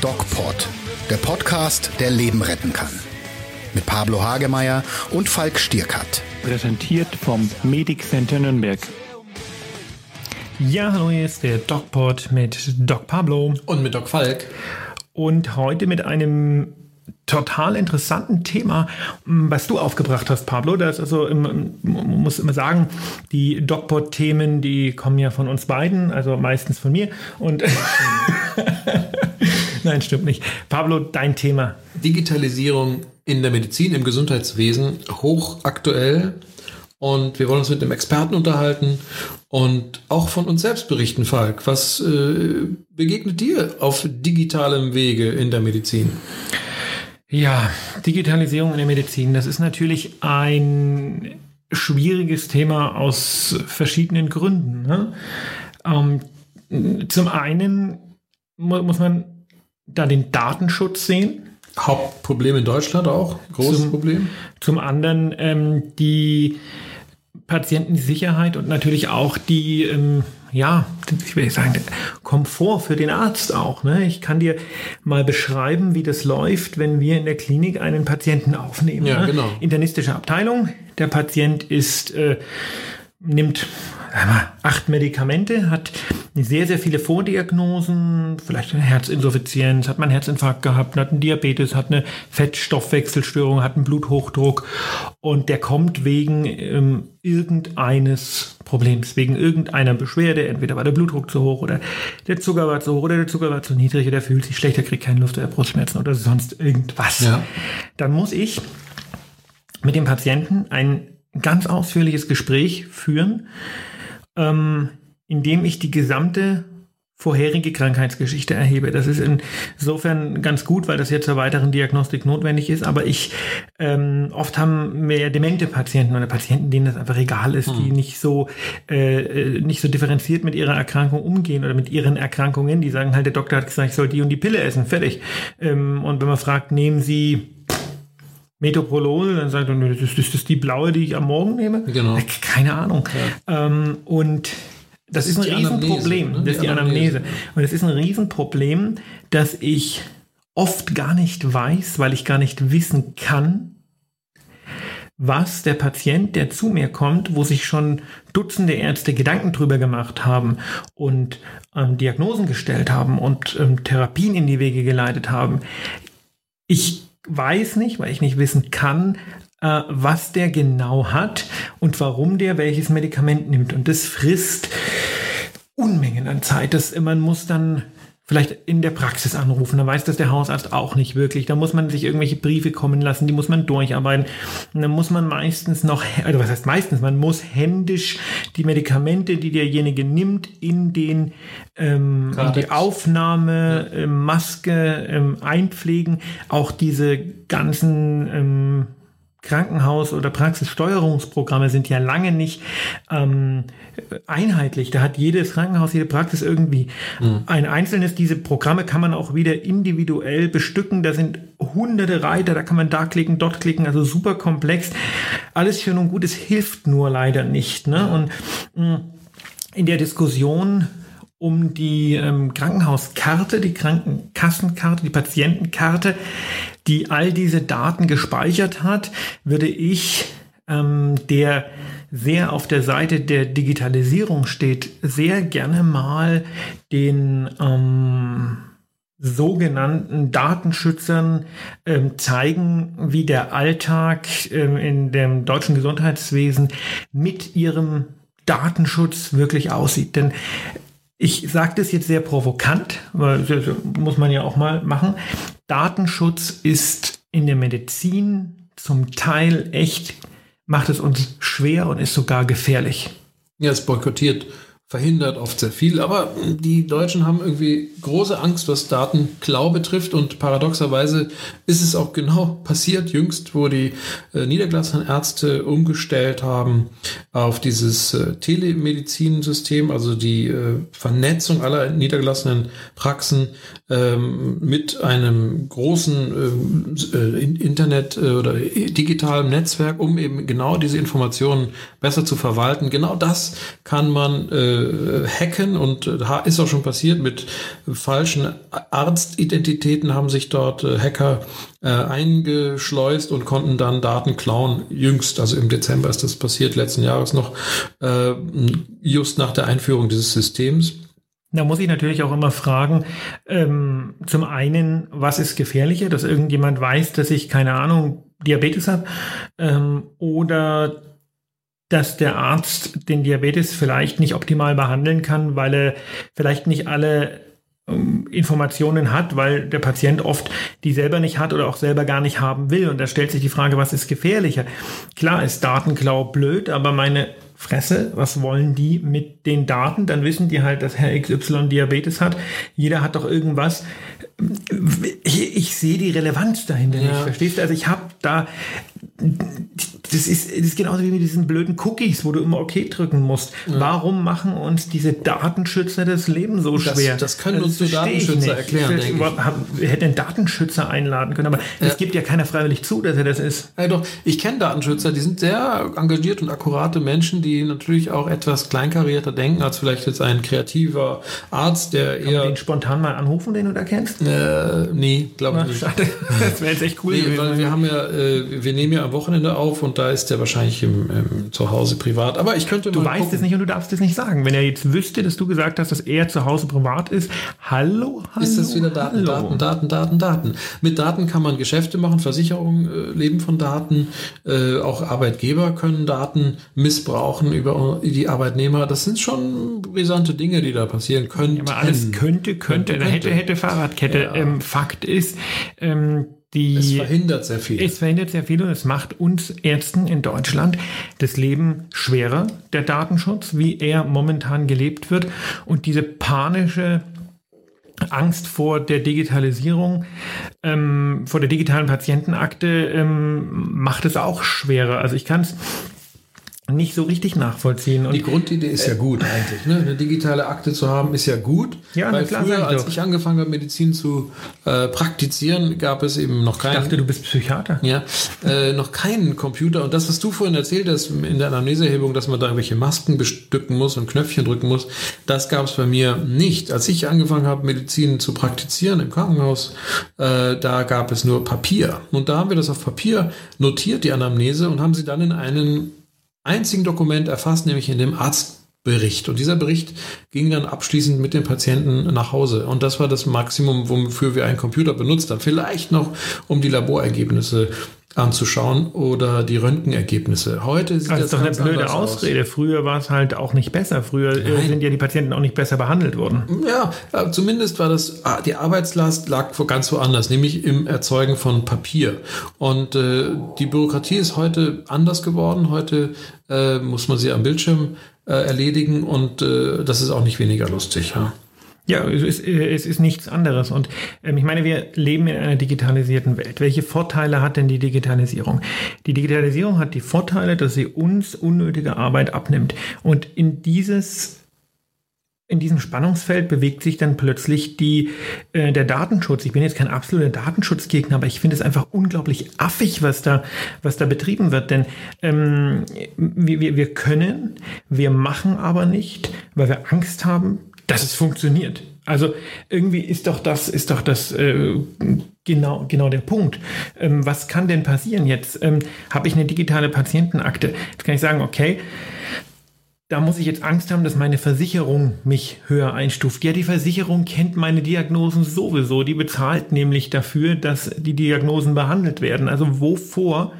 DocPod, der Podcast, der Leben retten kann. Mit Pablo Hagemeyer und Falk Stierkat. Präsentiert vom Medic Center Nürnberg. Ja, hallo, hier ist der DocPod mit Doc Pablo. Und mit Doc Falk. Und heute mit einem total interessanten Thema, was du aufgebracht hast, Pablo. Das also, man muss immer sagen, die DocPod-Themen, die kommen ja von uns beiden, also meistens von mir. Und Nein, stimmt nicht. Pablo, dein Thema. Digitalisierung in der Medizin, im Gesundheitswesen, hochaktuell. Und wir wollen uns mit einem Experten unterhalten und auch von uns selbst berichten, Falk. Was äh, begegnet dir auf digitalem Wege in der Medizin? Ja, Digitalisierung in der Medizin, das ist natürlich ein schwieriges Thema aus verschiedenen Gründen. Ne? Ähm, zum einen muss man da den Datenschutz sehen. Hauptproblem in Deutschland auch, großes zum, Problem. Zum anderen ähm, die Patientensicherheit und natürlich auch die, ähm, ja, ich will sagen, Komfort für den Arzt auch. Ne? Ich kann dir mal beschreiben, wie das läuft, wenn wir in der Klinik einen Patienten aufnehmen. Ja, ne? genau. Internistische Abteilung. Der Patient ist, äh, nimmt acht Medikamente, hat sehr, sehr viele Vordiagnosen, vielleicht eine Herzinsuffizienz, hat man einen Herzinfarkt gehabt, hat einen Diabetes, hat eine Fettstoffwechselstörung, hat einen Bluthochdruck und der kommt wegen ähm, irgendeines Problems, wegen irgendeiner Beschwerde, entweder war der Blutdruck zu hoch oder der Zucker war zu hoch oder der Zucker war zu niedrig oder der fühlt sich schlechter, kriegt keine Luft oder Brustschmerzen oder sonst irgendwas. Ja. Dann muss ich mit dem Patienten ein ganz ausführliches Gespräch führen, ähm, indem ich die gesamte vorherige Krankheitsgeschichte erhebe. Das ist insofern ganz gut, weil das jetzt zur weiteren Diagnostik notwendig ist. Aber ich ähm, oft haben mehr demente Patienten oder Patienten, denen das einfach egal ist, hm. die nicht so äh, äh, nicht so differenziert mit ihrer Erkrankung umgehen oder mit ihren Erkrankungen. Die sagen halt, der Doktor hat gesagt, ich soll die und die Pille essen, fertig. Ähm, und wenn man fragt, nehmen Sie Metoprolol, dann sagt er, das ist, das ist die blaue, die ich am Morgen nehme. Genau. Keine Ahnung. Ja. Ähm, und das, das ist, ist ein Riesenproblem. Ne? Das ist die Anamnese. Und es ist ein Riesenproblem, dass ich oft gar nicht weiß, weil ich gar nicht wissen kann, was der Patient, der zu mir kommt, wo sich schon Dutzende Ärzte Gedanken drüber gemacht haben und ähm, Diagnosen gestellt haben und ähm, Therapien in die Wege geleitet haben. Ich weiß nicht, weil ich nicht wissen kann, äh, was der genau hat und warum der welches Medikament nimmt. Und das frisst Unmengen an Zeit. Das, man muss dann vielleicht in der Praxis anrufen. Da weiß das der Hausarzt auch nicht wirklich. Da muss man sich irgendwelche Briefe kommen lassen, die muss man durcharbeiten. Und dann muss man meistens noch, also was heißt meistens, man muss händisch die Medikamente, die derjenige nimmt, in den ähm, in die Aufnahme, ähm, Maske ähm, einpflegen. Auch diese ganzen ähm, Krankenhaus- oder Praxissteuerungsprogramme sind ja lange nicht ähm, einheitlich. Da hat jedes Krankenhaus, jede Praxis irgendwie mhm. ein einzelnes. Diese Programme kann man auch wieder individuell bestücken. Da sind hunderte Reiter, da kann man da klicken, dort klicken, also super komplex. Alles schön und gut, es hilft nur leider nicht. Ne? Und mh, mm, in der Diskussion um die ähm, Krankenhauskarte, die Krankenkassenkarte, die Patientenkarte, die all diese Daten gespeichert hat, würde ich, ähm, der sehr auf der Seite der Digitalisierung steht, sehr gerne mal den ähm, sogenannten Datenschützern ähm, zeigen, wie der Alltag ähm, in dem deutschen Gesundheitswesen mit ihrem Datenschutz wirklich aussieht. Denn ich sage das jetzt sehr provokant, weil das muss man ja auch mal machen. Datenschutz ist in der Medizin zum Teil echt, macht es uns schwer und ist sogar gefährlich. Ja, es boykottiert verhindert oft sehr viel. Aber die Deutschen haben irgendwie große Angst, was Datenklau betrifft. Und paradoxerweise ist es auch genau passiert jüngst, wo die äh, niedergelassenen Ärzte umgestellt haben auf dieses äh, Telemedizinsystem, also die äh, Vernetzung aller niedergelassenen Praxen ähm, mit einem großen äh, äh Internet- äh, oder digitalen Netzwerk, um eben genau diese Informationen besser zu verwalten. Genau das kann man äh, hacken und äh, ist auch schon passiert mit falschen Arztidentitäten haben sich dort äh, Hacker äh, eingeschleust und konnten dann Daten klauen. Jüngst, also im Dezember ist das passiert, letzten Jahres noch, äh, just nach der Einführung dieses Systems. Da muss ich natürlich auch immer fragen, ähm, zum einen, was ist gefährlicher, dass irgendjemand weiß, dass ich, keine Ahnung, Diabetes habe ähm, oder dass der Arzt den Diabetes vielleicht nicht optimal behandeln kann, weil er vielleicht nicht alle Informationen hat, weil der Patient oft die selber nicht hat oder auch selber gar nicht haben will. Und da stellt sich die Frage, was ist gefährlicher? Klar ist Datenklau blöd, aber meine Fresse, was wollen die mit den Daten? Dann wissen die halt, dass Herr XY Diabetes hat. Jeder hat doch irgendwas. Ich, ich sehe die Relevanz dahinter ja. nicht, verstehst du? Also ich habe da das ist, das ist genauso wie mit diesen blöden Cookies, wo du immer OK drücken musst. Ja. Warum machen uns diese Datenschützer das Leben so schwer? Das, das können uns die Datenschützer erklären. Ich, ich. Wir hätten einen Datenschützer einladen können, aber ja. das gibt ja keiner freiwillig zu, dass er das ist. Ja, doch, ich kenne Datenschützer, die sind sehr engagiert und akkurate Menschen, die natürlich auch etwas kleinkarierter denken als vielleicht jetzt ein kreativer Arzt, der Kann eher. den spontan mal anrufen, den du da kennst? Äh, nee, glaube ich nicht. Schade. Das wäre jetzt echt cool. Nee, weil wir haben ja, äh, wir nehmen ja am Wochenende auf und da ist der wahrscheinlich im, im Zuhause privat. Aber ich könnte Du weißt gucken. es nicht und du darfst es nicht sagen. Wenn er jetzt wüsste, dass du gesagt hast, dass er zu Hause privat ist, hallo, hallo. Ist das wieder Daten, hallo. Daten, Daten, Daten, Daten. Mit Daten kann man Geschäfte machen, Versicherungen äh, leben von Daten, äh, auch Arbeitgeber können Daten missbrauchen über die Arbeitnehmer. Das sind schon brisante Dinge, die da passieren können. Ja, aber alles könnte, könnte, könnte, hätte, hätte Fahrradkette. Ja. Ähm, Fakt ist, ähm, die, es verhindert sehr viel. Es verhindert sehr viel und es macht uns Ärzten in Deutschland das Leben schwerer, der Datenschutz, wie er momentan gelebt wird. Und diese panische Angst vor der Digitalisierung, ähm, vor der digitalen Patientenakte ähm, macht es auch schwerer. Also ich kann es nicht so richtig nachvollziehen. Und die Grundidee ist ja gut eigentlich. Ne? Eine digitale Akte zu haben, ist ja gut. Ja, weil klar, früher, als ich angefangen habe, Medizin zu äh, praktizieren, gab es eben noch keinen. Ich dachte, du bist Psychiater. Ja, äh, noch keinen Computer. Und das, was du vorhin erzählt hast in der Anamneseerhebung, dass man da irgendwelche Masken bestücken muss und Knöpfchen drücken muss, das gab es bei mir nicht. Als ich angefangen habe, Medizin zu praktizieren im Krankenhaus, äh, da gab es nur Papier. Und da haben wir das auf Papier notiert, die Anamnese, und haben sie dann in einen einzigen Dokument erfasst, nämlich in dem Arztbericht. Und dieser Bericht ging dann abschließend mit dem Patienten nach Hause. Und das war das Maximum, wofür wir einen Computer benutzt haben. Vielleicht noch, um die Laborergebnisse anzuschauen oder die Röntgenergebnisse. Heute sieht das, das ist doch eine blöde Ausrede. Aus. Früher war es halt auch nicht besser. Früher äh, Nein. sind ja die Patienten auch nicht besser behandelt worden. Ja, äh, zumindest war das ah, die Arbeitslast lag ganz woanders, nämlich im Erzeugen von Papier. Und äh, die Bürokratie ist heute anders geworden. Heute äh, muss man sie am Bildschirm äh, erledigen und äh, das ist auch nicht weniger lustig. Ja. Ja, es ist, es ist nichts anderes. Und ähm, ich meine, wir leben in einer digitalisierten Welt. Welche Vorteile hat denn die Digitalisierung? Die Digitalisierung hat die Vorteile, dass sie uns unnötige Arbeit abnimmt. Und in dieses in diesem Spannungsfeld bewegt sich dann plötzlich die, äh, der Datenschutz. Ich bin jetzt kein absoluter Datenschutzgegner, aber ich finde es einfach unglaublich affig, was da, was da betrieben wird. Denn ähm, wir, wir können, wir machen aber nicht, weil wir Angst haben, dass es funktioniert. Also irgendwie ist doch das, ist doch das äh, genau, genau der Punkt. Ähm, was kann denn passieren jetzt? Ähm, Habe ich eine digitale Patientenakte? Jetzt kann ich sagen, okay, da muss ich jetzt Angst haben, dass meine Versicherung mich höher einstuft. Ja, die Versicherung kennt meine Diagnosen sowieso. Die bezahlt nämlich dafür, dass die Diagnosen behandelt werden. Also wovor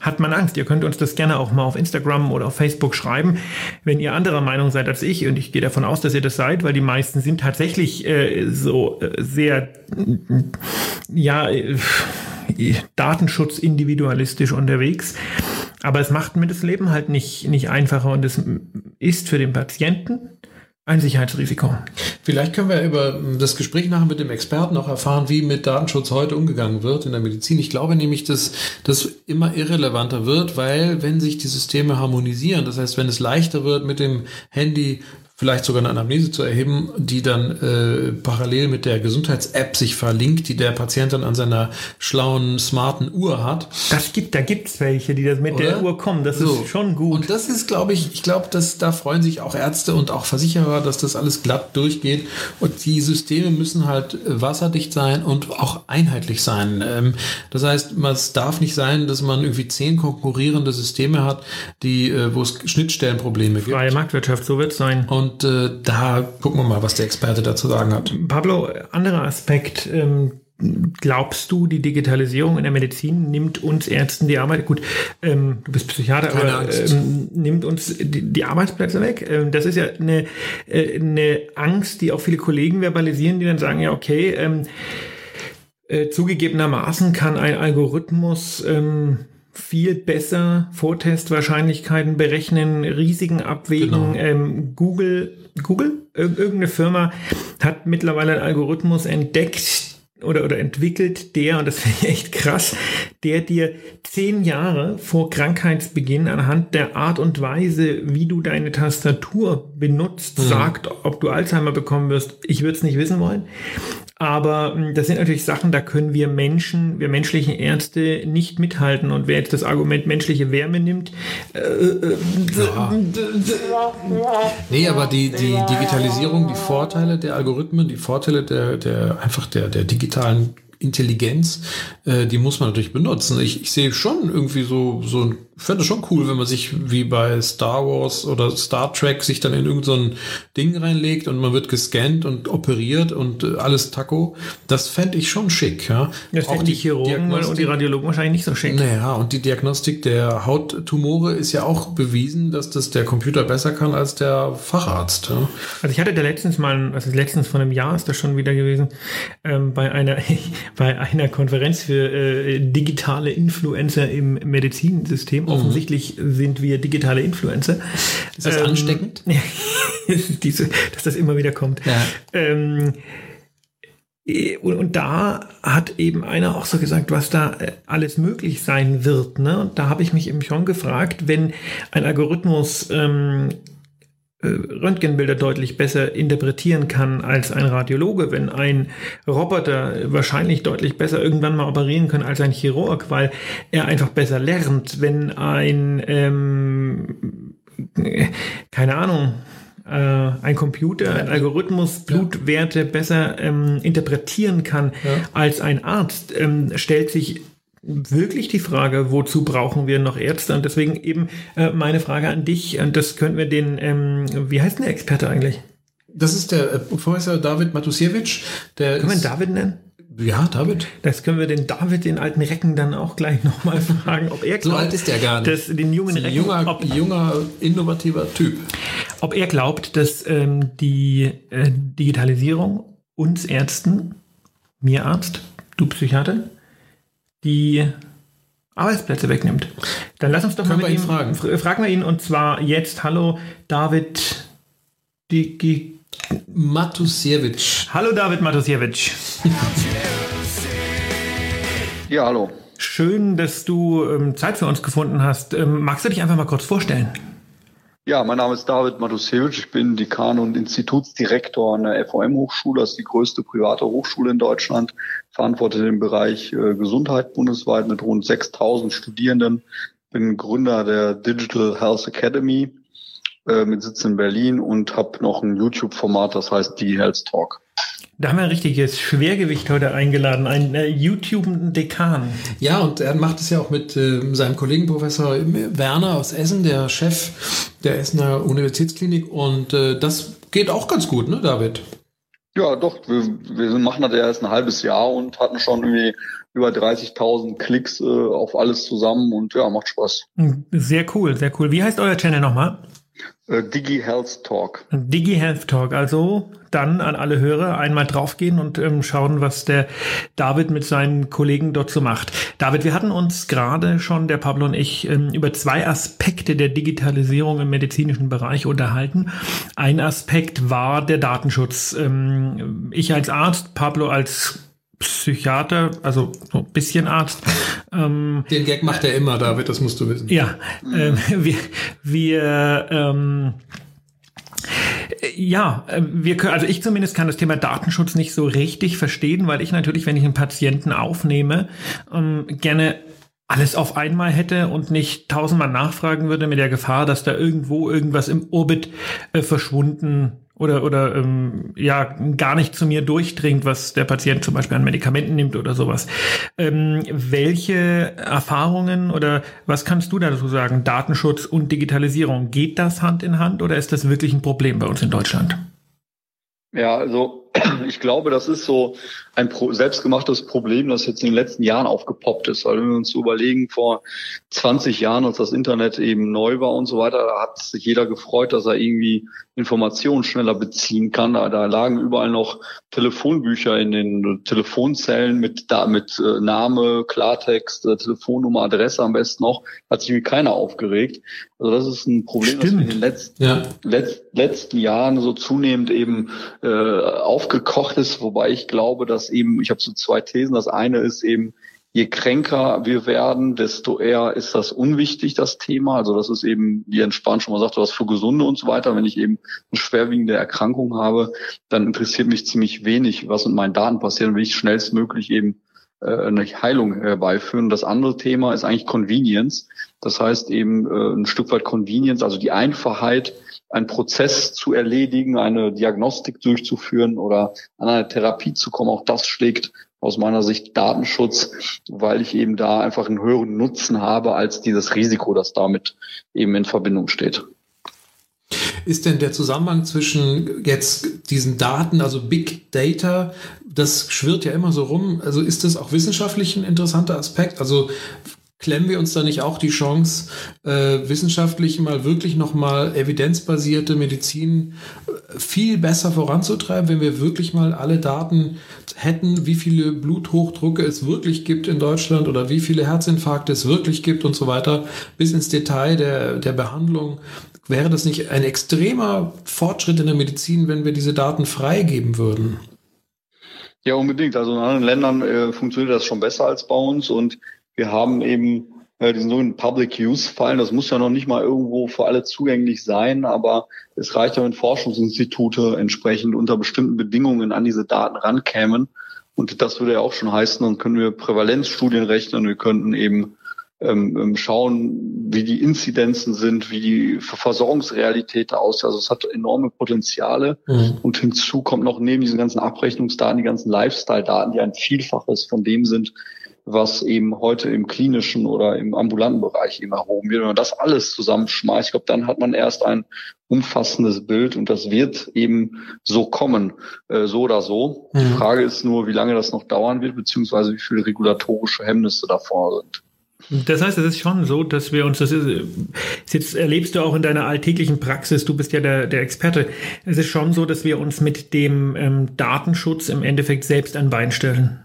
hat man Angst? Ihr könnt uns das gerne auch mal auf Instagram oder auf Facebook schreiben, wenn ihr anderer Meinung seid als ich. Und ich gehe davon aus, dass ihr das seid, weil die meisten sind tatsächlich äh, so äh, sehr, ja, äh, Datenschutz individualistisch unterwegs. Aber es macht mir das Leben halt nicht, nicht einfacher und es ist für den Patienten ein Sicherheitsrisiko. Vielleicht können wir über das Gespräch nachher mit dem Experten auch erfahren, wie mit Datenschutz heute umgegangen wird in der Medizin. Ich glaube nämlich, dass das immer irrelevanter wird, weil wenn sich die Systeme harmonisieren, das heißt, wenn es leichter wird, mit dem Handy vielleicht sogar eine Anamnese zu erheben, die dann äh, parallel mit der Gesundheits-App sich verlinkt, die der Patient dann an seiner schlauen, smarten Uhr hat. Das gibt, da gibt's welche, die das mit Oder? der Uhr kommen. Das so. ist schon gut. Und das ist, glaube ich, ich glaube, dass da freuen sich auch Ärzte und auch Versicherer, dass das alles glatt durchgeht. Und die Systeme müssen halt wasserdicht sein und auch einheitlich sein. Ähm, das heißt, es darf nicht sein, dass man irgendwie zehn konkurrierende Systeme hat, die, äh, wo es Schnittstellenprobleme gibt. Freie Marktwirtschaft, so wird es sein. Und äh, da gucken wir mal, was der Experte dazu sagen hat. Pablo, anderer Aspekt. Ähm, glaubst du, die Digitalisierung in der Medizin nimmt uns Ärzten die Arbeit? Gut, ähm, du bist Psychiater, Keine aber ähm, nimmt uns die, die Arbeitsplätze weg? Ähm, das ist ja eine, äh, eine Angst, die auch viele Kollegen verbalisieren, die dann sagen, ja, okay, ähm, äh, zugegebenermaßen kann ein Algorithmus ähm, viel besser Vortestwahrscheinlichkeiten berechnen, Risiken abwägen. Genau. Ähm, Google, Google, irgendeine Firma hat mittlerweile einen Algorithmus entdeckt, oder, oder entwickelt, der, und das finde ich echt krass, der dir zehn Jahre vor Krankheitsbeginn anhand der Art und Weise, wie du deine Tastatur benutzt, mhm. sagt, ob du Alzheimer bekommen wirst. Ich würde es nicht wissen wollen. Aber hm, das sind natürlich Sachen, da können wir Menschen, wir menschlichen Ärzte nicht mithalten. Und wer jetzt das Argument menschliche Wärme nimmt, äh, äh, ja. nee, aber die, die Digitalisierung, die Vorteile der Algorithmen, die Vorteile der, der einfach der, der digitalen Intelligenz, äh, die muss man natürlich benutzen. Ich, ich sehe schon irgendwie so, so ein fände es schon cool, wenn man sich wie bei Star Wars oder Star Trek sich dann in irgendein so Ding reinlegt und man wird gescannt und operiert und äh, alles Taco. Das fände ich schon schick. Ja. Das auch die Chirurgen und die Radiologen wahrscheinlich nicht so schick. Naja, und die Diagnostik der Hauttumore ist ja auch bewiesen, dass das der Computer besser kann als der Facharzt. Ja. Also ich hatte da letztens mal, also letztens von einem Jahr ist das schon wieder gewesen, ähm, bei einer bei einer Konferenz für äh, digitale Influencer im Medizinsystem Mhm. Offensichtlich sind wir digitale Influencer. Ist das ähm, ansteckend? diese, dass das immer wieder kommt. Ja. Ähm, und, und, da hat eben einer auch so gesagt, was da äh, alles möglich sein wird. Ne? Und da habe ich mich eben schon gefragt, wenn ein Algorithmus ähm, äh, Röntgenbilder deutlich besser interpretieren kann als ein Radiologe, wenn ein Roboter wahrscheinlich deutlich besser irgendwann mal operieren kann als ein Chirurg, weil er einfach besser lernt, wenn ein, ähm, keine Ahnung, äh, ein Computer, ein Algorithmus Blutwerte besser ähm, interpretieren kann ja. als ein Arzt, ähm, stellt sich wirklich die Frage, wozu brauchen wir noch Ärzte? Und deswegen eben äh, meine Frage an dich, und das könnten wir den, ähm, wie heißt denn der Experte eigentlich? Das ist der äh, Professor David Matusiewicz. Der Können wir ihn David nennen? Ja, David. Das können wir den David, den alten Recken, dann auch gleich nochmal fragen, ob er glaubt. so alt ist er gar nicht. Dass den jungen Recken, junger, ob, junger, innovativer Typ. Ob er glaubt, dass ähm, die äh, Digitalisierung uns Ärzten, mir Arzt, du Psychiater, die Arbeitsplätze wegnimmt. Dann lass uns doch Können mal mit ihm fragen. Fragen wir ihn und zwar jetzt. Hallo David Digi Matusiewicz. Hallo David Matusiewicz. ja, hallo. Schön, dass du ähm, Zeit für uns gefunden hast. Ähm, magst du dich einfach mal kurz vorstellen? Ja, mein Name ist David Matusiewicz. Ich bin Dekan und Institutsdirektor an der FOM-Hochschule. Das ist die größte private Hochschule in Deutschland. Verantworte den Bereich äh, Gesundheit bundesweit mit rund 6000 Studierenden. Bin Gründer der Digital Health Academy äh, mit Sitz in Berlin und habe noch ein YouTube-Format, das heißt die Health Talk. Da haben wir ein richtiges Schwergewicht heute eingeladen, ein äh, YouTube-Dekan. Ja, und er macht es ja auch mit äh, seinem Kollegen Professor Werner aus Essen, der Chef der Essener Universitätsklinik. Und äh, das geht auch ganz gut, ne, David? Ja, doch. Wir, wir machen das ja erst ein halbes Jahr und hatten schon irgendwie über 30.000 Klicks äh, auf alles zusammen und ja, macht Spaß. Sehr cool, sehr cool. Wie heißt euer Channel nochmal? Äh, Digi Health Talk. Digi Health Talk. Also dann an alle Hörer einmal draufgehen und ähm, schauen, was der David mit seinen Kollegen dort so macht. David, wir hatten uns gerade schon, der Pablo und ich, ähm, über zwei Aspekte der Digitalisierung im medizinischen Bereich unterhalten. Ein Aspekt war der Datenschutz. Ähm, ich als Arzt, Pablo als Psychiater, also so ein bisschen Arzt. Ähm, Den Gag macht er immer, David, das musst du wissen. Ja, äh, wir, wir ähm, Ja, äh, wir können, also ich zumindest kann das Thema Datenschutz nicht so richtig verstehen, weil ich natürlich, wenn ich einen Patienten aufnehme, ähm, gerne alles auf einmal hätte und nicht tausendmal nachfragen würde mit der Gefahr, dass da irgendwo irgendwas im Orbit äh, verschwunden oder oder ähm, ja gar nicht zu mir durchdringt, was der Patient zum Beispiel an Medikamenten nimmt oder sowas. Ähm, welche Erfahrungen oder was kannst du dazu sagen? Datenschutz und Digitalisierung geht das Hand in Hand oder ist das wirklich ein Problem bei uns in Deutschland? Ja, also ich glaube, das ist so ein pro selbstgemachtes Problem, das jetzt in den letzten Jahren aufgepoppt ist. Weil wenn wir uns so überlegen, vor 20 Jahren, als das Internet eben neu war und so weiter, da hat sich jeder gefreut, dass er irgendwie Informationen schneller beziehen kann. Da, da lagen überall noch Telefonbücher in den Telefonzellen mit, da, mit äh, Name, Klartext, äh, Telefonnummer, Adresse am besten noch. Hat sich irgendwie keiner aufgeregt. Also das ist ein Problem, Stimmt. das wir in den letzten, ja. letzt, letzten Jahren so zunehmend eben äh, aufgekocht ist. Wobei ich glaube, dass eben, ich habe so zwei Thesen. Das eine ist eben, je kränker wir werden, desto eher ist das unwichtig, das Thema. Also das ist eben, wie entspannt schon mal sagt, was für Gesunde und so weiter. Wenn ich eben eine schwerwiegende Erkrankung habe, dann interessiert mich ziemlich wenig, was mit meinen Daten passiert. Dann will ich schnellstmöglich eben äh, eine Heilung herbeiführen. Das andere Thema ist eigentlich Convenience. Das heißt eben äh, ein Stück weit Convenience, also die Einfachheit, einen Prozess zu erledigen, eine Diagnostik durchzuführen oder an eine Therapie zu kommen. Auch das schlägt aus meiner Sicht Datenschutz, weil ich eben da einfach einen höheren Nutzen habe als dieses Risiko, das damit eben in Verbindung steht. Ist denn der Zusammenhang zwischen jetzt diesen Daten, also Big Data, das schwirrt ja immer so rum. Also ist das auch wissenschaftlich ein interessanter Aspekt? Also klemmen wir uns da nicht auch die Chance, äh, wissenschaftlich mal wirklich nochmal evidenzbasierte Medizin äh, viel besser voranzutreiben, wenn wir wirklich mal alle Daten hätten, wie viele Bluthochdrucke es wirklich gibt in Deutschland oder wie viele Herzinfarkte es wirklich gibt und so weiter, bis ins Detail der, der Behandlung. Wäre das nicht ein extremer Fortschritt in der Medizin, wenn wir diese Daten freigeben würden? Ja, unbedingt. Also in anderen Ländern äh, funktioniert das schon besser als bei uns und wir haben eben äh, diesen sogenannten Public Use Fallen. Das muss ja noch nicht mal irgendwo für alle zugänglich sein, aber es reicht ja, wenn Forschungsinstitute entsprechend unter bestimmten Bedingungen an diese Daten rankämen. Und das würde ja auch schon heißen, dann können wir Prävalenzstudien rechnen, wir könnten eben ähm, ähm schauen, wie die Inzidenzen sind, wie die Versorgungsrealität da aussieht. Also es hat enorme Potenziale. Mhm. Und hinzu kommt noch neben diesen ganzen Abrechnungsdaten die ganzen Lifestyle-Daten, die ein Vielfaches von dem sind, was eben heute im klinischen oder im ambulanten Bereich eben erhoben wird. Wenn man das alles zusammenschmeißt, ich glaube, dann hat man erst ein umfassendes Bild und das wird eben so kommen, äh, so oder so. Mhm. Die Frage ist nur, wie lange das noch dauern wird, beziehungsweise wie viele regulatorische Hemmnisse davor sind. Das heißt, es ist schon so, dass wir uns, das ist, jetzt erlebst du auch in deiner alltäglichen Praxis, du bist ja der, der Experte, es ist schon so, dass wir uns mit dem ähm, Datenschutz im Endeffekt selbst an Bein stellen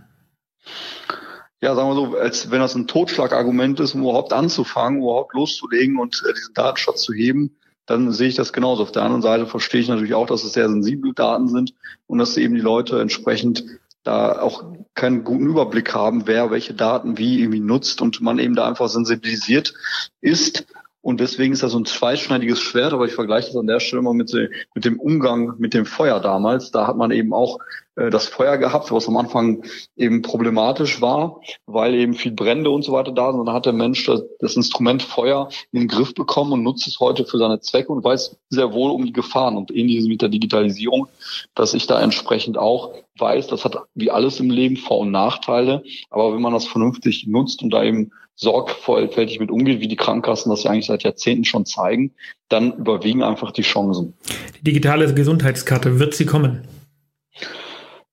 ja, sagen wir so, als wenn das ein Totschlagargument ist, um überhaupt anzufangen, überhaupt loszulegen und äh, diesen Datenschatz zu heben, dann sehe ich das genauso. Auf der anderen Seite verstehe ich natürlich auch, dass es sehr sensible Daten sind und dass eben die Leute entsprechend da auch keinen guten Überblick haben, wer welche Daten wie irgendwie nutzt und man eben da einfach sensibilisiert ist. Und deswegen ist das so ein zweischneidiges Schwert, aber ich vergleiche das an der Stelle mal mit, mit dem Umgang mit dem Feuer damals. Da hat man eben auch äh, das Feuer gehabt, was am Anfang eben problematisch war, weil eben viel Brände und so weiter da sind. Und dann hat der Mensch das, das, Instrument Feuer in den Griff bekommen und nutzt es heute für seine Zwecke und weiß sehr wohl um die Gefahren. Und ähnliches mit der Digitalisierung, dass ich da entsprechend auch weiß, das hat wie alles im Leben Vor- und Nachteile. Aber wenn man das vernünftig nutzt und da eben sorgfältig mit umgeht, wie die Krankenkassen das ja eigentlich seit Jahrzehnten schon zeigen, dann überwiegen einfach die Chancen. Die digitale Gesundheitskarte, wird sie kommen?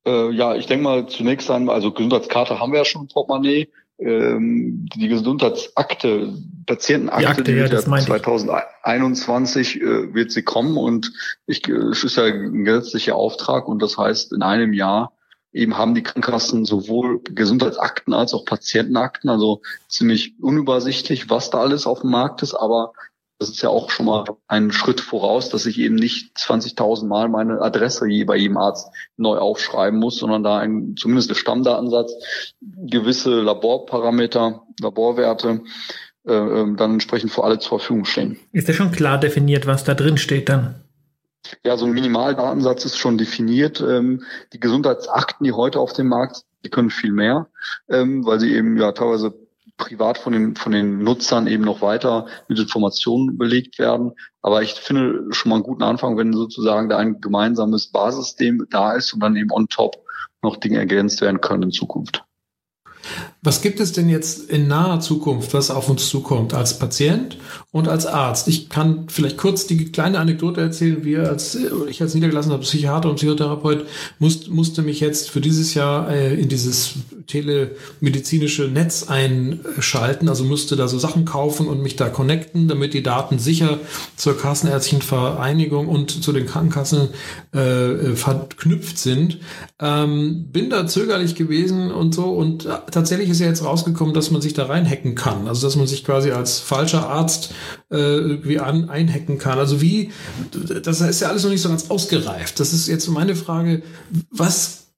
Äh, ja, ich denke mal zunächst einmal, also Gesundheitskarte haben wir ja schon im Portemonnaie. Ähm, die Gesundheitsakte, Patientenakte, die, Akte, die ja, ja 2021 äh, wird sie kommen und ich, es ist ja ein gesetzlicher Auftrag und das heißt, in einem Jahr eben haben die Krankenkassen sowohl Gesundheitsakten als auch Patientenakten, also ziemlich unübersichtlich, was da alles auf dem Markt ist, aber das ist ja auch schon mal ein Schritt voraus, dass ich eben nicht 20.000 Mal meine Adresse je bei jedem Arzt neu aufschreiben muss, sondern da ein, zumindest der Stammdatensatz, gewisse Laborparameter, Laborwerte äh, ähm, dann entsprechend für alle zur Verfügung stehen. Ist ja schon klar definiert, was da drin steht dann? Ja, so ein Minimaldatensatz ist schon definiert. Ähm, die Gesundheitsakten, die heute auf dem Markt sind, die können viel mehr, ähm, weil sie eben ja teilweise privat von den, von den Nutzern eben noch weiter mit Informationen belegt werden. Aber ich finde schon mal einen guten Anfang, wenn sozusagen da ein gemeinsames Basissystem da ist und dann eben on top noch Dinge ergänzt werden können in Zukunft. Was gibt es denn jetzt in naher Zukunft, was auf uns zukommt als Patient und als Arzt? Ich kann vielleicht kurz die kleine Anekdote erzählen. Wir als, ich als niedergelassener Psychiater und Psychotherapeut musste, musste mich jetzt für dieses Jahr äh, in dieses telemedizinische Netz einschalten, also musste da so Sachen kaufen und mich da connecten, damit die Daten sicher zur Kassenärztlichen Vereinigung und zu den Krankenkassen äh, verknüpft sind. Ähm, bin da zögerlich gewesen und so und tatsächlich ist ja jetzt rausgekommen, dass man sich da reinhacken kann. Also dass man sich quasi als falscher Arzt äh, irgendwie an, einhacken kann. Also wie, das ist ja alles noch nicht so ganz ausgereift. Das ist jetzt meine Frage, was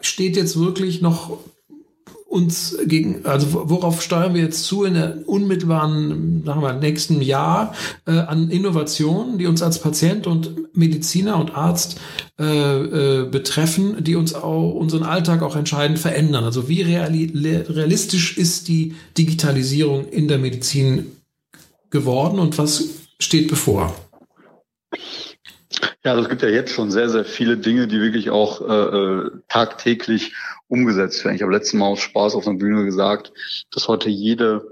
steht jetzt wirklich noch uns gegen, also worauf steuern wir jetzt zu in der unmittelbaren, sagen wir, nächsten Jahr äh, an Innovationen, die uns als Patient und Mediziner und Arzt äh, äh, betreffen, die uns auch unseren Alltag auch entscheidend verändern. Also wie reali realistisch ist die Digitalisierung in der Medizin geworden und was steht bevor? Ja, also es gibt ja jetzt schon sehr, sehr viele Dinge, die wirklich auch äh, äh tagtäglich umgesetzt werden. Ich habe letztes Mal aus Spaß auf der Bühne gesagt, dass heute jede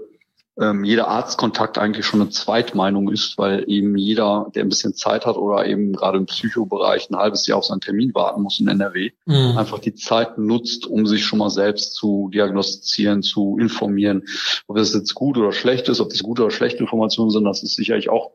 ähm, jeder Arztkontakt eigentlich schon eine Zweitmeinung ist, weil eben jeder, der ein bisschen Zeit hat oder eben gerade im Psychobereich ein halbes Jahr auf seinen Termin warten muss in NRW, mhm. einfach die Zeit nutzt, um sich schon mal selbst zu diagnostizieren, zu informieren. Ob das jetzt gut oder schlecht ist, ob das gute oder schlechte Informationen sind, das ist sicherlich auch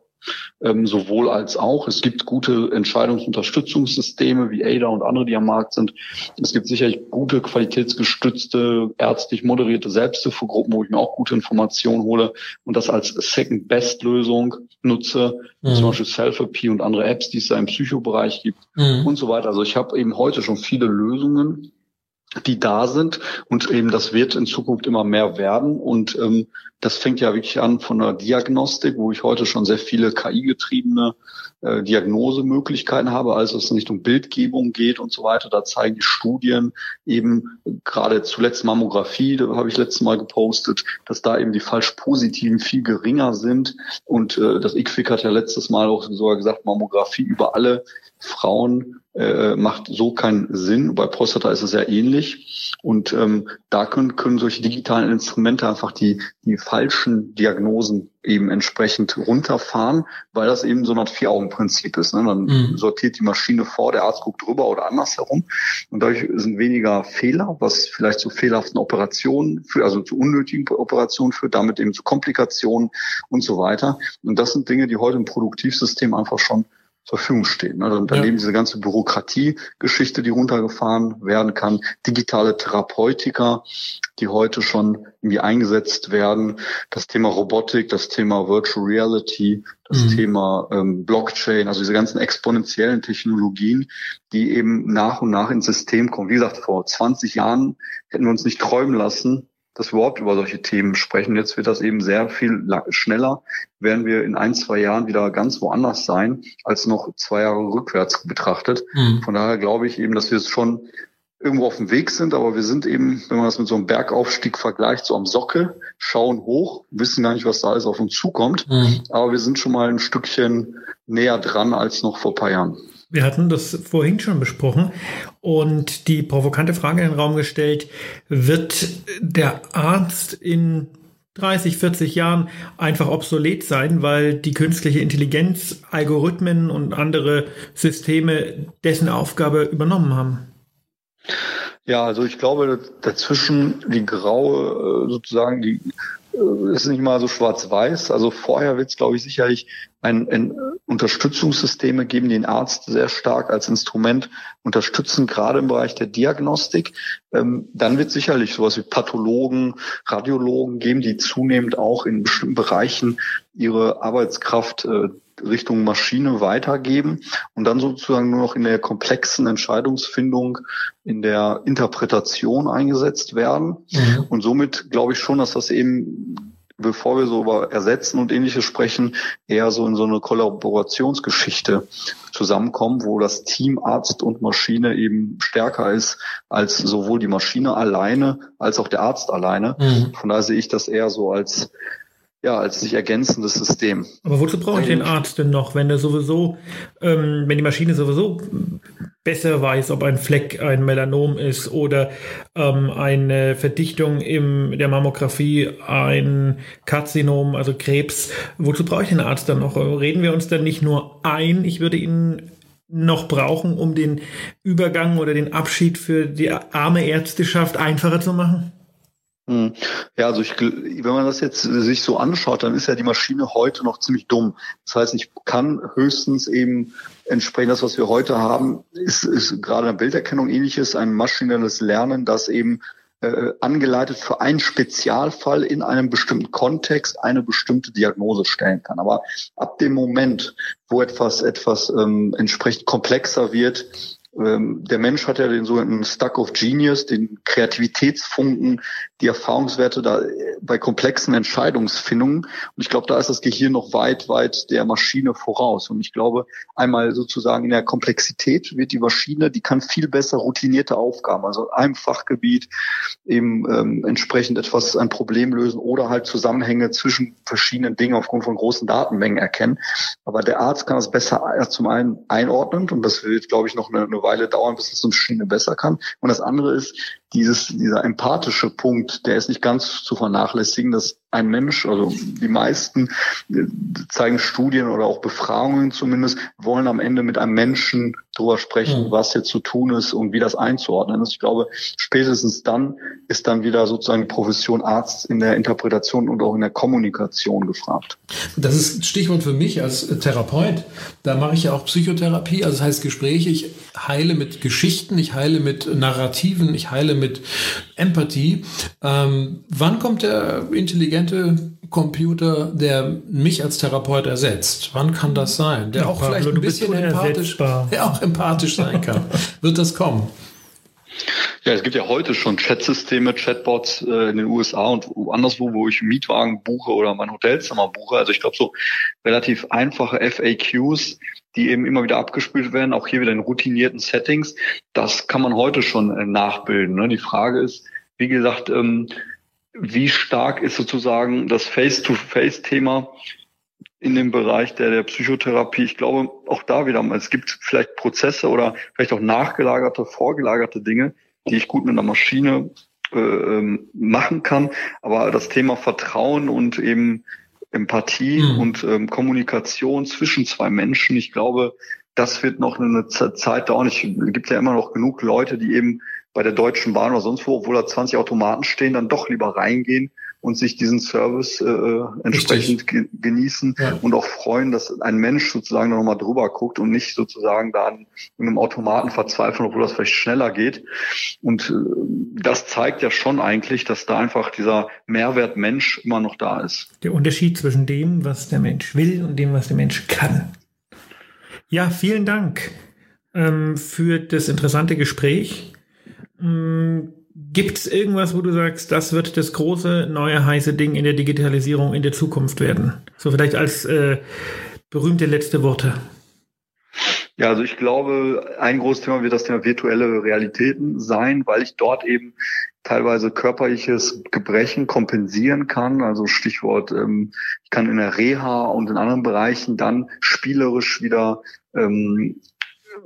ähm, sowohl als auch. Es gibt gute Entscheidungsunterstützungssysteme wie ADA und andere, die am Markt sind. Es gibt sicherlich gute qualitätsgestützte, ärztlich moderierte Selbsthilfegruppen, wo ich mir auch gute Informationen hole und das als Second-Best-Lösung nutze, mhm. zum Beispiel Selfie und andere Apps, die es da im Psychobereich gibt mhm. und so weiter. Also ich habe eben heute schon viele Lösungen, die da sind und eben das wird in Zukunft immer mehr werden. Und ähm, das fängt ja wirklich an von der Diagnostik, wo ich heute schon sehr viele KI-getriebene äh, Diagnosemöglichkeiten habe, also es nicht um Bildgebung geht und so weiter. Da zeigen die Studien eben gerade zuletzt Mammographie, da habe ich letztes Mal gepostet, dass da eben die falsch positiven viel geringer sind. Und äh, das IQFIC hat ja letztes Mal auch sogar gesagt, Mammographie über alle Frauen äh, macht so keinen Sinn. Bei Prostata ist es ja ähnlich. Und ähm, da können, können solche digitalen Instrumente einfach die, die falschen Diagnosen eben entsprechend runterfahren, weil das eben so ein Vier-Augen-Prinzip ist. Ne? Dann mhm. sortiert die Maschine vor, der Arzt guckt drüber oder andersherum. Und dadurch sind weniger Fehler, was vielleicht zu fehlerhaften Operationen führt, also zu unnötigen Operationen führt, damit eben zu Komplikationen und so weiter. Und das sind Dinge, die heute im Produktivsystem einfach schon Verfügung stehen. Ne? Also daneben ja. diese ganze Bürokratie-Geschichte, die runtergefahren werden kann, digitale Therapeutika, die heute schon irgendwie eingesetzt werden, das Thema Robotik, das Thema Virtual Reality, das mhm. Thema ähm, Blockchain, also diese ganzen exponentiellen Technologien, die eben nach und nach ins System kommen. Wie gesagt, vor 20 Jahren hätten wir uns nicht träumen lassen, dass wir überhaupt über solche Themen sprechen. Jetzt wird das eben sehr viel schneller. Werden wir in ein, zwei Jahren wieder ganz woanders sein, als noch zwei Jahre rückwärts betrachtet. Mhm. Von daher glaube ich eben, dass wir es schon irgendwo auf dem Weg sind, aber wir sind eben, wenn man das mit so einem Bergaufstieg vergleicht, so am Sockel, schauen hoch, wissen gar nicht, was da alles auf uns zukommt, mhm. aber wir sind schon mal ein Stückchen näher dran als noch vor paar Jahren. Wir hatten das vorhin schon besprochen und die provokante Frage in den Raum gestellt, wird der Arzt in 30, 40 Jahren einfach obsolet sein, weil die künstliche Intelligenz, Algorithmen und andere Systeme dessen Aufgabe übernommen haben? Ja, also ich glaube, dazwischen die graue, äh, sozusagen die ist nicht mal so schwarz-weiß. Also vorher wird es, glaube ich, sicherlich ein, ein Unterstützungssysteme geben, die den Arzt sehr stark als Instrument unterstützen, gerade im Bereich der Diagnostik. Ähm, dann wird sicherlich sowas wie Pathologen, Radiologen geben, die zunehmend auch in bestimmten Bereichen ihre Arbeitskraft äh, Richtung Maschine weitergeben und dann sozusagen nur noch in der komplexen Entscheidungsfindung, in der Interpretation eingesetzt werden. Mhm. Und somit glaube ich schon, dass das eben bevor wir so über Ersetzen und ähnliches sprechen, eher so in so eine Kollaborationsgeschichte zusammenkommen, wo das Team Arzt und Maschine eben stärker ist als sowohl die Maschine alleine als auch der Arzt alleine. Mhm. Von daher sehe ich das eher so als ja, als sich ergänzendes System. Aber wozu brauche ich den Arzt denn noch, wenn er sowieso, ähm, wenn die Maschine sowieso besser weiß, ob ein Fleck ein Melanom ist oder ähm, eine Verdichtung in der Mammographie ein Karzinom, also Krebs. Wozu brauche ich den Arzt dann noch? Reden wir uns dann nicht nur ein, ich würde ihn noch brauchen, um den Übergang oder den Abschied für die arme Ärzteschaft einfacher zu machen? Hm. Ja, also ich, wenn man das jetzt sich so anschaut, dann ist ja die Maschine heute noch ziemlich dumm. Das heißt, ich kann höchstens eben entsprechend das, was wir heute haben, ist, ist gerade eine Bilderkennung ähnliches, ein maschinelles Lernen, das eben äh, angeleitet für einen Spezialfall in einem bestimmten Kontext eine bestimmte Diagnose stellen kann. Aber ab dem Moment, wo etwas etwas ähm, entsprechend komplexer wird, der Mensch hat ja den sogenannten Stuck of Genius, den Kreativitätsfunken, die Erfahrungswerte da äh, bei komplexen Entscheidungsfindungen. Und ich glaube, da ist das Gehirn noch weit, weit der Maschine voraus. Und ich glaube, einmal sozusagen in der Komplexität wird die Maschine, die kann viel besser routinierte Aufgaben, also in einem Fachgebiet eben ähm, entsprechend etwas, ein Problem lösen oder halt Zusammenhänge zwischen verschiedenen Dingen aufgrund von großen Datenmengen erkennen. Aber der Arzt kann das besser äh, zum einen einordnen und das wird, glaube ich, noch eine, eine Weile dauern, bis es eine Maschine besser kann. Und das andere ist, dieses, dieser empathische Punkt, der ist nicht ganz zu vernachlässigen, dass ein Mensch, also die meisten äh, zeigen Studien oder auch Befragungen zumindest, wollen am Ende mit einem Menschen drüber sprechen, mhm. was jetzt zu tun ist und wie das einzuordnen ist. Ich glaube, spätestens dann ist dann wieder sozusagen die Profession Arzt in der Interpretation und auch in der Kommunikation gefragt. Das ist Stichwort für mich als Therapeut. Da mache ich ja auch Psychotherapie, also das heißt Gespräche. Ich heile mit Geschichten, ich heile mit Narrativen, ich heile mit Empathie. Ähm, wann kommt der intelligente Computer, der mich als Therapeut ersetzt? Wann kann das sein? Der ja, auch Pablo, vielleicht ein bisschen empathisch, der auch empathisch sein kann. Wird das kommen? Ja, es gibt ja heute schon Chatsysteme, Chatbots äh, in den USA und anderswo, wo ich Mietwagen buche oder mein Hotelzimmer buche. Also ich glaube, so relativ einfache FAQs, die eben immer wieder abgespielt werden, auch hier wieder in routinierten Settings, das kann man heute schon äh, nachbilden. Ne? Die Frage ist, wie gesagt, ähm, wie stark ist sozusagen das Face-to-Face-Thema in dem Bereich der, der Psychotherapie. Ich glaube, auch da wieder, es gibt vielleicht Prozesse oder vielleicht auch nachgelagerte, vorgelagerte Dinge, die ich gut mit einer Maschine äh, ähm, machen kann. Aber das Thema Vertrauen und eben Empathie mhm. und ähm, Kommunikation zwischen zwei Menschen, ich glaube, das wird noch eine Zeit dauern. Es gibt ja immer noch genug Leute, die eben bei der Deutschen Bahn oder sonst wo, obwohl da 20 Automaten stehen, dann doch lieber reingehen und sich diesen Service äh, entsprechend ge genießen ja. und auch freuen, dass ein Mensch sozusagen nochmal drüber guckt und nicht sozusagen da an einem Automaten verzweifeln, obwohl das vielleicht schneller geht. Und äh, das zeigt ja schon eigentlich, dass da einfach dieser Mehrwert Mensch immer noch da ist. Der Unterschied zwischen dem, was der Mensch will und dem, was der Mensch kann. Ja, vielen Dank ähm, für das interessante Gespräch. Ähm, Gibt es irgendwas, wo du sagst, das wird das große neue heiße Ding in der Digitalisierung in der Zukunft werden? So vielleicht als äh, berühmte letzte Worte. Ja, also ich glaube, ein großes Thema wird das Thema virtuelle Realitäten sein, weil ich dort eben teilweise körperliches Gebrechen kompensieren kann. Also Stichwort, ähm, ich kann in der Reha und in anderen Bereichen dann spielerisch wieder ähm,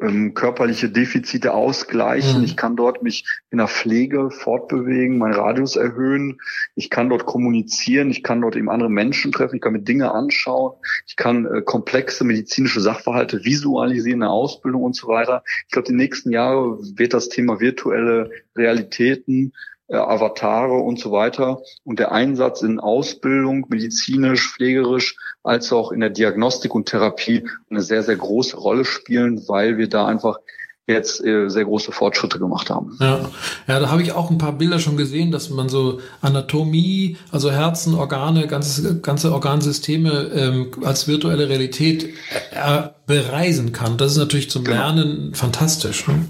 ähm, körperliche Defizite ausgleichen. Mhm. Ich kann dort mich in der Pflege fortbewegen, meinen Radius erhöhen. Ich kann dort kommunizieren. Ich kann dort eben andere Menschen treffen. Ich kann mir Dinge anschauen. Ich kann äh, komplexe medizinische Sachverhalte visualisieren in der Ausbildung und so weiter. Ich glaube, die nächsten Jahre wird das Thema virtuelle Realitäten äh, Avatare und so weiter und der Einsatz in Ausbildung, medizinisch, pflegerisch, als auch in der Diagnostik und Therapie eine sehr, sehr große Rolle spielen, weil wir da einfach jetzt äh, sehr große Fortschritte gemacht haben. Ja, ja da habe ich auch ein paar Bilder schon gesehen, dass man so Anatomie, also Herzen, Organe, ganze, ganze Organsysteme ähm, als virtuelle Realität äh, bereisen kann. Das ist natürlich zum genau. Lernen fantastisch. Ne?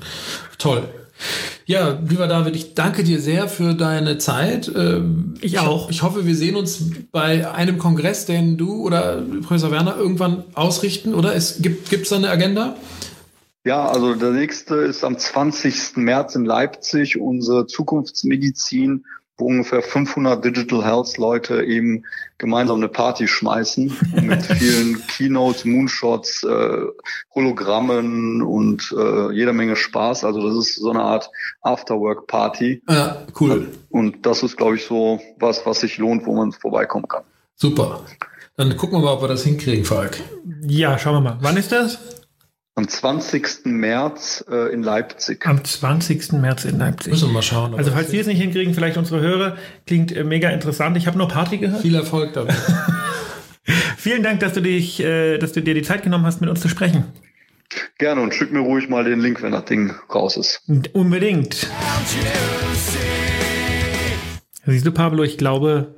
Toll. Ja, lieber David, ich danke dir sehr für deine Zeit. Ähm, ich auch. Ich hoffe, wir sehen uns bei einem Kongress, den du oder Professor Werner irgendwann ausrichten, oder? Es gibt es da eine Agenda? Ja, also der nächste ist am 20. März in Leipzig, unsere Zukunftsmedizin wo ungefähr 500 Digital Health Leute eben gemeinsam eine Party schmeißen mit vielen Keynotes, Moonshots, äh, Hologrammen und äh, jeder Menge Spaß. Also das ist so eine Art Afterwork Party. Ja, cool. Und das ist, glaube ich, so was, was sich lohnt, wo man vorbeikommen kann. Super. Dann gucken wir mal, ob wir das hinkriegen, Falk. Ja, schauen wir mal. Wann ist das? Am 20. März äh, in Leipzig. Am 20. März in Leipzig. Müssen wir mal schauen. Also falls wir es nicht hinkriegen, vielleicht unsere Hörer, klingt äh, mega interessant. Ich habe nur Party gehört. Viel Erfolg damit. Vielen Dank, dass du dich, äh, dass du dir die Zeit genommen hast, mit uns zu sprechen. Gerne und schick mir ruhig mal den Link, wenn das Ding raus ist. Unbedingt. Siehst du, Pablo, ich glaube,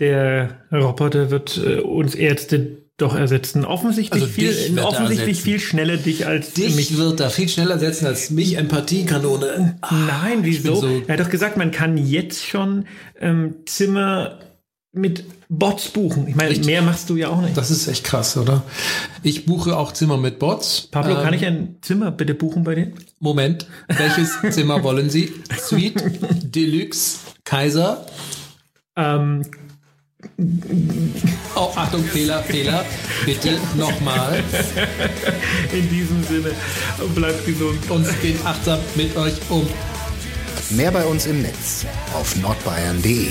der Roboter wird äh, uns Ärzte doch ersetzen. Offensichtlich, also viel, offensichtlich viel schneller dich als dich mich. wird da viel schneller setzen als mich, Empathiekanone. Nein, wieso? So er hat doch gesagt, man kann jetzt schon ähm, Zimmer mit Bots buchen. Ich meine, Richtig. mehr machst du ja auch nicht. Das ist echt krass, oder? Ich buche auch Zimmer mit Bots. Pablo, ähm, kann ich ein Zimmer bitte buchen bei dir? Moment. Welches Zimmer wollen Sie? Suite, Deluxe, Kaiser? Ähm, Oh, Achtung, Fehler, Fehler. Bitte nochmal. In diesem Sinne, bleibt gesund. Und geht achtsam mit euch um. Mehr bei uns im Netz auf nordbayern.de.